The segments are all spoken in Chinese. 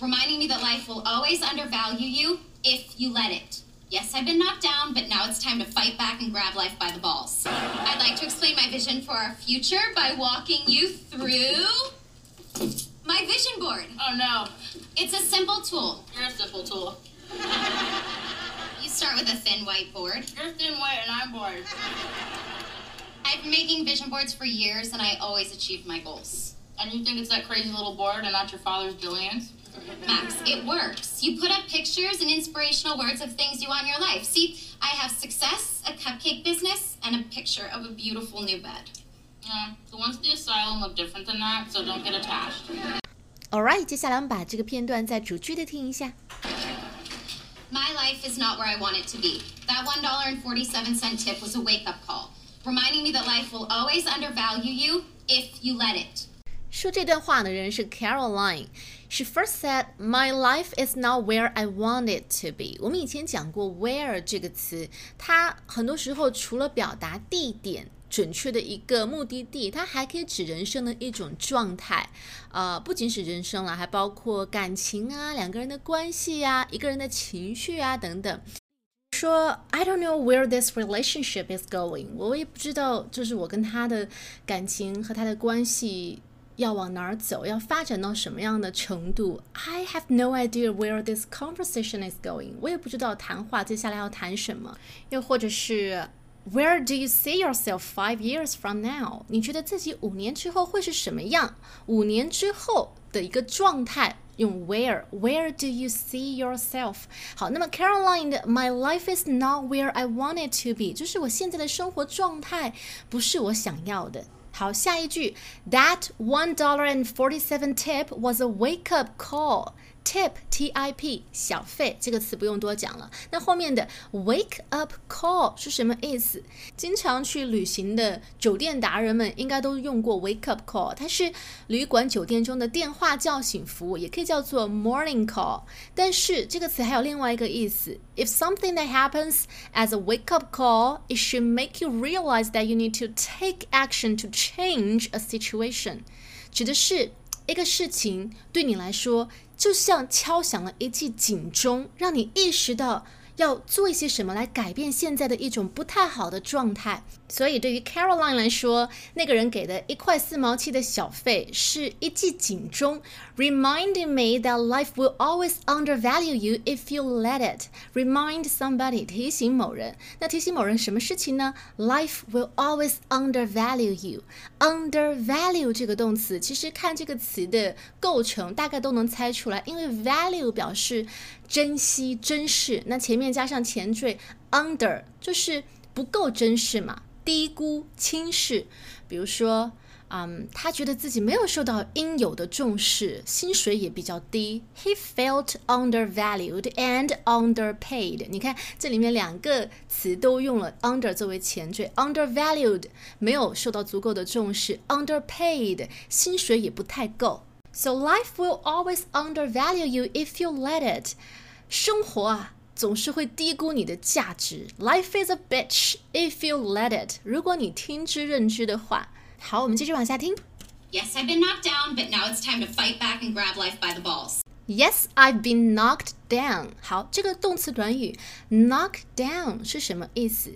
reminding me that life will always undervalue you if you let it. Yes, I've been knocked down, but now it's time to fight back and grab life by the balls. I'd like to explain my vision for our future by walking you through my vision board. Oh no, It's a simple tool. you're a simple tool. You start with a thin white board. You're thin white and I'm bored. I've been making vision boards for years and I always achieve my goals. And you think it's that crazy little board and not your father's billions? Max, it works. You put up pictures and inspirational words of things you want in your life. See, I have success, a cupcake business, and a picture of a beautiful new bed. Yeah, the ones at the asylum look different than that, so don't get attached. Alright，接下来我们把这个片段再逐句的听一下。 My life is not where I want it to be. That $1.47 tip was a wake up call, reminding me that life will always undervalue you if you let it. 说这段话的人是 Caroline。She first said, "My life is not where I want it to be." 我们以前讲过 "where" 这个词，它很多时候除了表达地点。准确的一个目的地，它还可以指人生的一种状态，呃，不仅是人生了，还包括感情啊、两个人的关系啊、一个人的情绪啊等等。说 I don't know where this relationship is going，我也不知道，就是我跟他的感情和他的关系要往哪儿走，要发展到什么样的程度？I have no idea where this conversation is going。我也不知道谈话接下来要谈什么。又或者是 Where do you see yourself five years from now？你觉得自己五年之后会是什么样？五年之后的一个状态。用 where，where do you see yourself？好，那么 Caroline 的 My life is not where I want it to be，就是我现在的生活状态不是我想要的。 好，下一句，That one dollar and forty seven tip was a wake up call。 Tip T I P 小费这个词不用多讲了。那后面的 wake up call 是什么意思？经常去旅行的酒店达人们应该都用过 wake up call，它是旅馆酒店中的电话叫醒服务，也可以叫做 morning call。但是这个词还有另外一个意思，if something that happens as a wake up call, it should make you realize that you need to take action to change a situation，指的是。一个事情对你来说，就像敲响了一记警钟，让你意识到要做一些什么来改变现在的一种不太好的状态。所以，对于 Caroline 来说，那个人给的一块四毛七的小费是一记警钟，reminding me that life will always undervalue you if you let it. Remind somebody 提醒某人，那提醒某人什么事情呢？Life will always undervalue you. Undervalue 这个动词，其实看这个词的构成，大概都能猜出来，因为 value 表示珍惜、珍视，那前面加上前缀 under 就是不够珍视嘛。低估、轻视，比如说，嗯，他觉得自己没有受到应有的重视，薪水也比较低。He felt undervalued and underpaid。你看，这里面两个词都用了 under 作为前缀，undervalued 没有受到足够的重视，underpaid 薪水也不太够。So life will always undervalue you if you let it。生活啊。总是会低估你的价值。Life is a bitch if you let it。如果你听之任之的话，好，我们继续往下听。Yes, I've been knocked down, but now it's time to fight back and grab life by the balls. Yes, I've been knocked down。好，这个动词短语 knock down 是什么意思？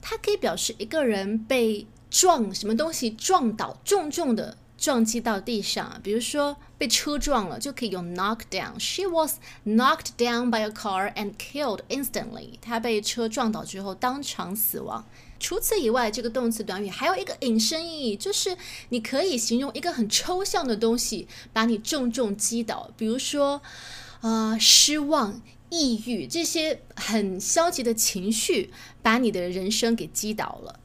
它可以表示一个人被撞什么东西撞倒，重重的撞击到地上。比如说被车撞了，就可以用 knock down。She was knocked down by a car and killed instantly。她被车撞倒之后当场死亡。除此以外，这个动词短语还有一个引申意义，就是你可以形容一个很抽象的东西把你重重击倒，比如说，呃，失望、抑郁这些很消极的情绪把你的人生给击倒了。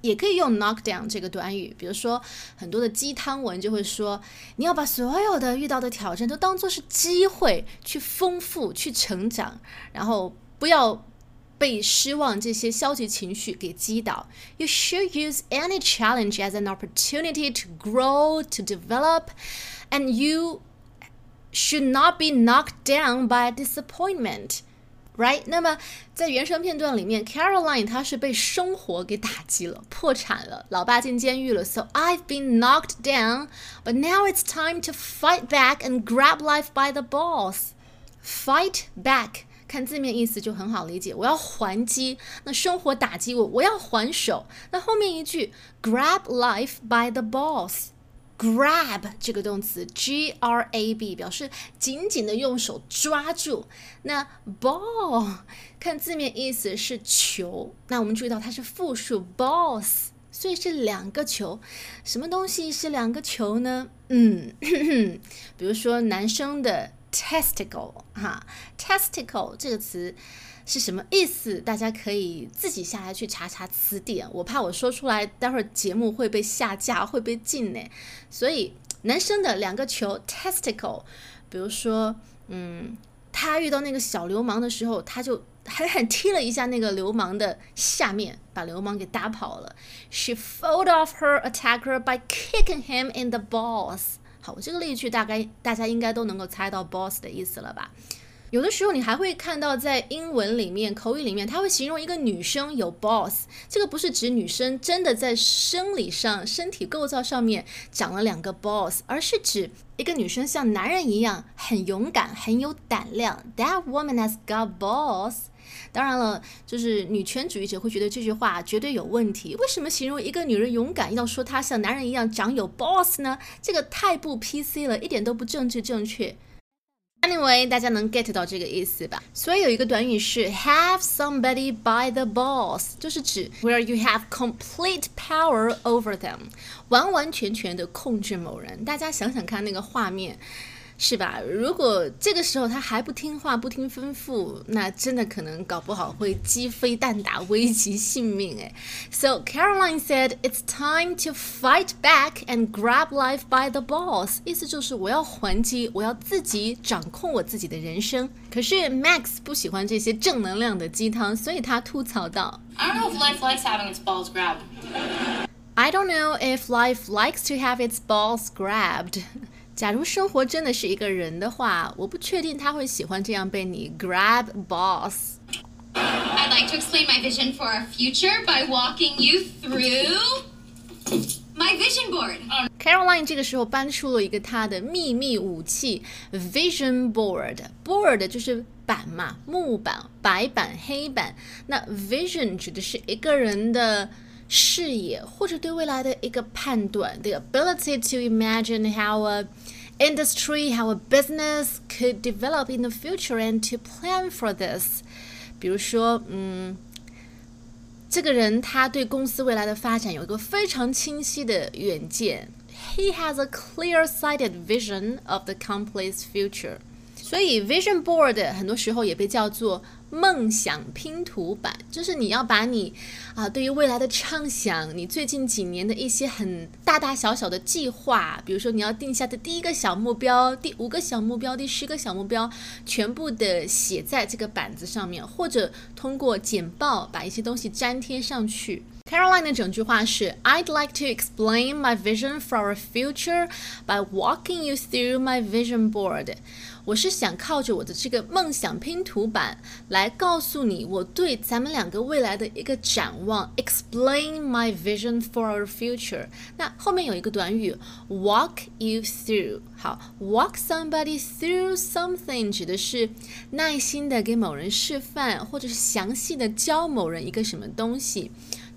也可以用 knock down 这个短语，比如说很多的鸡汤文就会说，你要把所有的遇到的挑战都当做是机会，去丰富、去成长，然后不要被失望这些消极情绪给击倒。You should use any challenge as an opportunity to grow, to develop, and you should not be knocked down by disappointment. Right？那么在原声片段里面，Caroline 她是被生活给打击了，破产了，老爸进监狱了。So I've been knocked down, but now it's time to fight back and grab life by the balls. Fight back，看字面意思就很好理解，我要还击。那生活打击我，我要还手。那后面一句，grab life by the balls。Grab 这个动词，g r a b 表示紧紧的用手抓住。那 ball 看字面意思是球，那我们注意到它是复数 balls，所以是两个球。什么东西是两个球呢？嗯，比如说男生的 testicle 哈，testicle 这个词。是什么意思？大家可以自己下来去查查词典。我怕我说出来，待会儿节目会被下架，会被禁呢。所以男生的两个球 testicle，比如说，嗯，他遇到那个小流氓的时候，他就狠狠踢了一下那个流氓的下面，把流氓给打跑了。She fought off her attacker by kicking him in the balls。好，我这个例句大概大家应该都能够猜到 balls 的意思了吧？有的时候你还会看到，在英文里面、口语里面，它会形容一个女生有 boss。这个不是指女生真的在生理上、身体构造上面长了两个 boss，而是指一个女生像男人一样很勇敢、很有胆量。That woman has got boss。当然了，就是女权主义者会觉得这句话绝对有问题。为什么形容一个女人勇敢要说她像男人一样长有 boss 呢？这个太不 PC 了，一点都不政治正确。Anyway，大家能 get 到这个意思吧？所以有一个短语是 have somebody by the balls，就是指 where you have complete power over them，完完全全的控制某人。大家想想看那个画面。 是吧？如果这个时候他还不听话、不听吩咐，那真的可能搞不好会鸡飞蛋打，危及性命哎。So Caroline said, "It's time to fight back and grab life by the balls." 意思就是我要还击，我要自己掌控我自己的人生。可是 Max 不喜欢这些正能量的鸡汤，所以他吐槽道：“I don't know if life likes having its balls grabbed." I don't know if life likes to have its balls grabbed. 假如生活真的是一个人的话，我不确定他会喜欢这样被你 grab boss。I'd like to explain my vision for our future by walking you through my vision board. Caroline 这个时候搬出了一个她的秘密武器 vision board。board 就是板嘛，木板、白板、黑板。那 vision 指的是一个人的。视野或者对未来的一个判断，the ability to imagine how a industry, how a business could develop in the future and to plan for this。比如说，嗯，这个人他对公司未来的发展有一个非常清晰的远见。He has a clear-sighted vision of the company's future。所以，vision board 很多时候也被叫做 梦想拼图版，就是你要把你啊对于未来的畅想，你最近几年的一些很大大小小的计划，比如说你要定下的第一个小目标、第五个小目标、第十个小目标，全部的写在这个板子上面，或者通过简报把一些东西粘贴上去。Caroline 的整句话是：I'd like to explain my vision for our future by walking you through my vision board。我是想靠着我的这个梦想拼图板来告诉你我对咱们两个未来的一个展望。Explain my vision for our future。那后面有一个短语，walk you through。好，walk somebody through something 指的是耐心的给某人示范，或者是详细的教某人一个什么东西。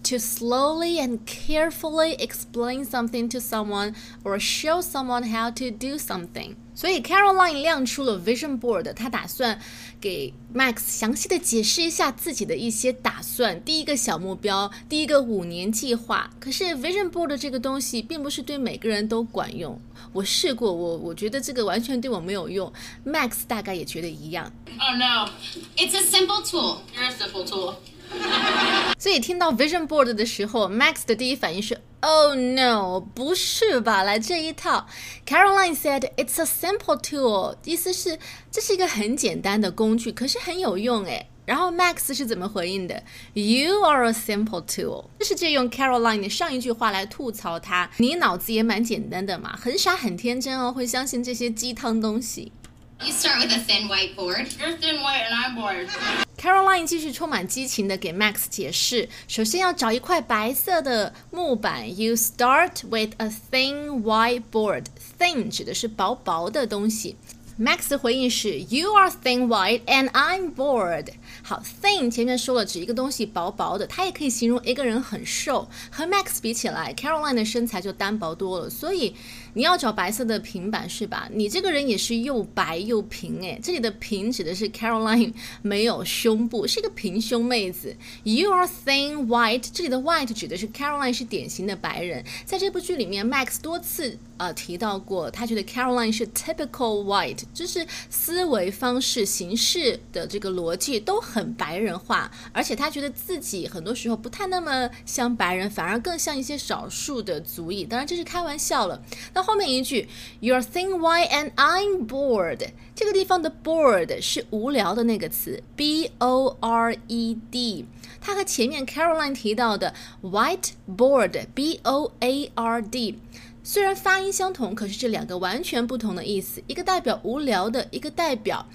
to slowly and carefully explain something to someone or show someone how to do something. 所以 Caroline 亮出了 vision board，她打算给 Max 详细的解释一下自己的一些打算。第一个小目标，第一个五年计划。可是 vision board 这个东西并不是对每个人都管用。我试过，我我觉得这个完全对我没有用。Max 大概也觉得一样。Oh no, it's a simple tool. You're a simple tool. 所以听到 vision board 的时候，Max 的第一反应是 Oh no，不是吧？来这一套。Caroline said it's a simple tool，意思是这是一个很简单的工具，可是很有用诶。然后 Max 是怎么回应的？You are a simple tool，这是借用 Caroline 的上一句话来吐槽他。你脑子也蛮简单的嘛，很傻很天真哦，会相信这些鸡汤东西。You start with a thin white board. You're thin white and I'm bored. Caroline 继续充满激情的给 Max 解释，首先要找一块白色的木板。You start with a thin white board. Thin 指的是薄薄的东西。Max 的回应是 You are thin white and I'm bored。 好，thin 前面说了指一个东西薄薄的，它也可以形容一个人很瘦。和 Max 比起来，Caroline 的身材就单薄多了。所以你要找白色的平板是吧？你这个人也是又白又平诶。这里的平指的是 Caroline 没有胸部，是一个平胸妹子。You are thin white，这里的 white 指的是 Caroline 是典型的白人。在这部剧里面，Max 多次呃提到过，他觉得 Caroline 是 typical white。就是思维方式、形式的这个逻辑都很白人化，而且他觉得自己很多时候不太那么像白人，反而更像一些少数的族裔。当然这是开玩笑了。那后面一句，You're thin white and I'm bored，这个地方的 bored 是无聊的那个词，b o r e d，它和前面 Caroline 提到的 white board，b o a r d。虽然发音相同，可是这两个完全不同的意思，一个代表无聊的，一个代表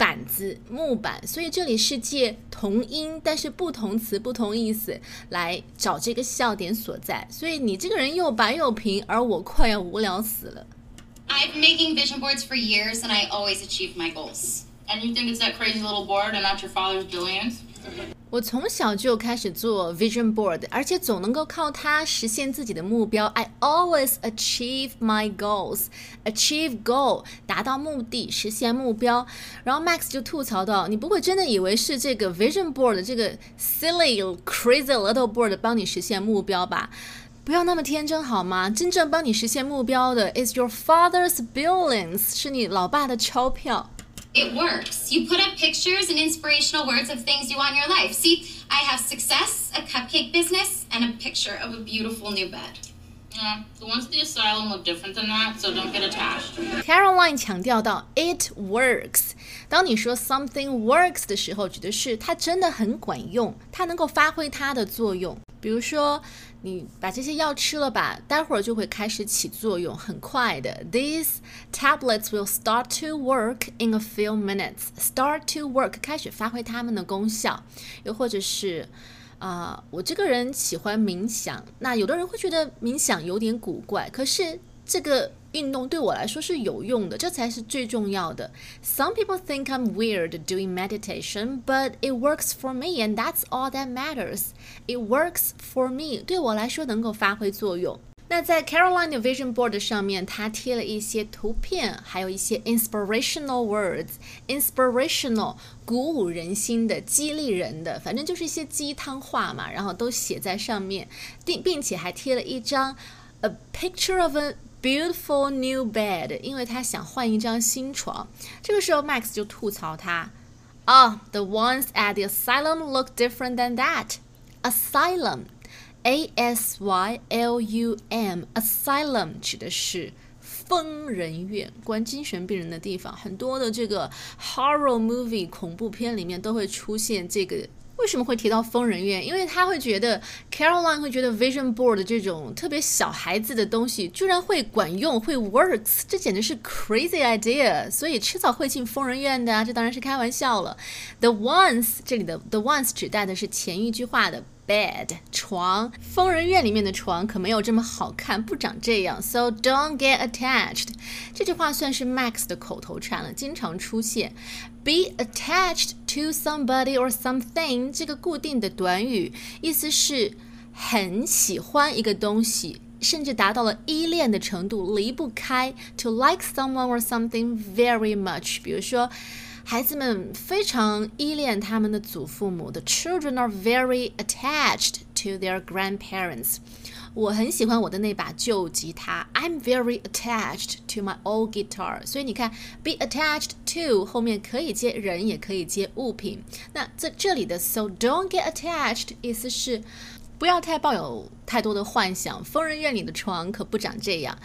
板子、木板，所以这里是借同音但是不同词、不同意思来找这个笑点所在。所以你这个人又白又平，而我快要无聊死了。I've been making vision boards for years and I always achieve my goals. And you think it's that crazy little board and not your father's billions? 我从小就开始做 vision board，而且总能够靠它实现自己的目标。I always achieve my goals. Achieve goal，达到目的，实现目标。然后 Max 就吐槽到：“你不会真的以为是这个 vision board 这个 silly crazy little board 帮你实现目标吧？不要那么天真好吗？真正帮你实现目标的 is your father's billions，是你老爸的钞票。” It works. You put up pictures and inspirational words of things you want in your life. See, I have success, a cupcake business, and a picture of a beautiful new bed. Yeah, the ones at the asylum look different than that, so don't get attached. Caroline 强调到，it works。当你说 something works 的时候，指的是它真的很管用，它能够发挥它的作用。 比如说，你把这些药吃了吧，待会儿就会开始起作用，很快的。These tablets will start to work in a few minutes. Start to work，开始发挥它们的功效。又或者是，啊，我这个人喜欢冥想，那有的人会觉得冥想有点古怪，可是这个。运动对我来说是有用的，这才是最重要的。Some people think I'm weird doing meditation, but it works for me, and that's all that matters. It works for me，对我来说能够发挥作用。那在 Caroline 的 Vision Board 上面，她贴了一些图片，还有一些 inspirational words。inspirational 鼓舞人心的、激励人的，反正就是一些鸡汤话嘛，然后都写在上面，并并且还贴了一张 a picture of a Beautiful new bed，因为他想换一张新床。这个时候，Max 就吐槽他：“啊，the ones at the asylum look different than that. Asylum，A S Y L U M，asylum 指的是疯人院，关精神病人的地方。很多的这个 horror movie 恐怖片里面都会出现这个。” 为什么会提到疯人院？因为他会觉得 Caroline 会觉得 Vision Board 这种特别小孩子的东西居然会管用，会 works，这简直是 crazy idea。所以迟早会进疯人院的啊，这当然是开玩笑了。The ones 这里的 the ones 指代的是前一句话的。Bed 床，疯人院里面的床可没有这么好看，不长这样。So don't get attached。这句话算是 Max 的口头禅了，经常出现。Be attached to somebody or something 这个固定的短语，意思是很喜欢一个东西，甚至达到了依恋的程度，离不开。To like someone or something very much。比如说。孩子们非常依恋他们的祖父母。The children are very attached to their grandparents. 我很喜欢我的那把旧吉他。I'm very attached to my old guitar。所以你看，be attached to 后面可以接人，也可以接物品。那在这里的 so don't get attached 意思是 不要太抱有太多的幻想。疯人院里的床可不长这样。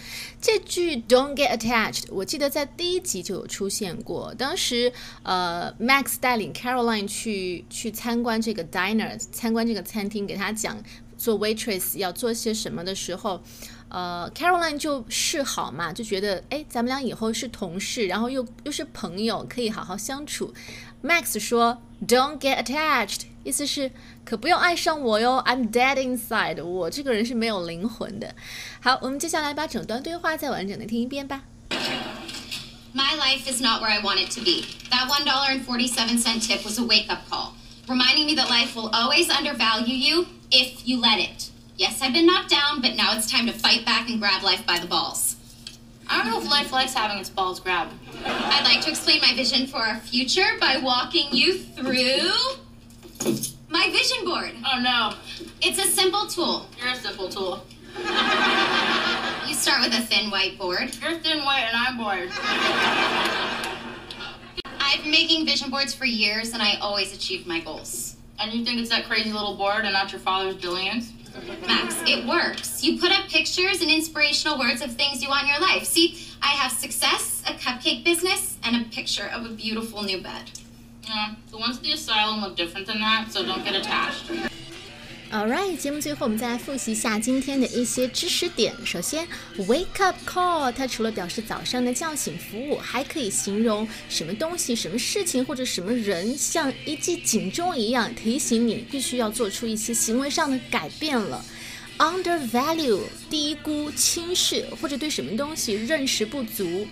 这句 don't get attached，我记得在第一集就有出现过。当时呃，Max 带领 Caroline 去去参观这个 diner，参观这个餐厅，给他讲。做 waitress 要做些什么的时候，呃，Caroline 就示好嘛，就觉得哎，咱们俩以后是同事，然后又又是朋友，可以好好相处。Max 说，Don't get attached，意思是可不用爱上我哟，I'm dead inside，我这个人是没有灵魂的。好，我们接下来把整段对话再完整的听一遍吧。My life is not where I want it to be. That one dollar and forty-seven cent tip was a wake-up call, reminding me that life will always undervalue you if you let it. Yes, I've been knocked down, but now it's time to fight back and grab life by the balls. I don't know if life likes having its balls grabbed. I'd like to explain my vision for our future by walking you through my vision board. Oh no. It's a simple tool. You're a simple tool. You start with a thin white board. You're thin white and I'm bored. I've been making vision boards for years and I always achieve my goals. And you think it's that crazy little board and not your father's billions? Max, it works. You put up pictures and inspirational words of things you want in your life. See, I have success, a cupcake business, and a picture of a beautiful new bed. the once the asylum look different than that so don't get attached. All right 节目最后我们再来复习一下今天的一些知识点。首先 wake up call 它除了表示早上的叫醒服务还可以形容什么东西什么事情或者什么人像一记警钟一样提醒你必须要做出一些行为上的改变了。Undervalue 低估、轻视或者对什么东西认识不足。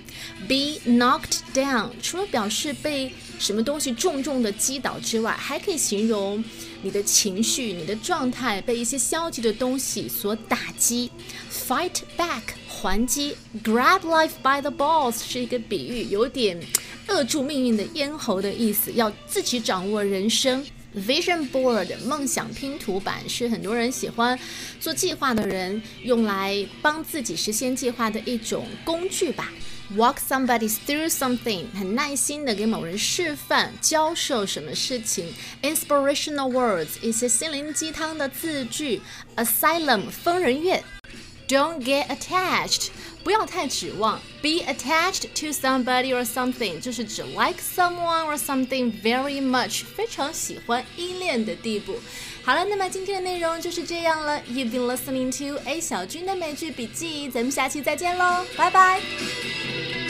be knocked down 除了表示被什么东西重重的击倒之外，还可以形容。你的情绪、你的状态被一些消极的东西所打击，fight back 还击，grab life by the balls 是一个比喻，有点扼住命运的咽喉的意思，要自己掌握人生。Vision board 梦想拼图板是很多人喜欢做计划的人用来帮自己实现计划的一种工具吧。Walk somebody through something，很耐心的给某人示范、教授什么事情。Inspirational words，一些心灵鸡汤的字句。Asylum，疯人院。Don't get attached，不要太指望。Be attached to somebody or something，就是指 like someone or something very much，非常喜欢、依恋的地步。好了，那么今天的内容就是这样了。You've been listening to A 小军的美剧笔记，咱们下期再见喽，拜拜。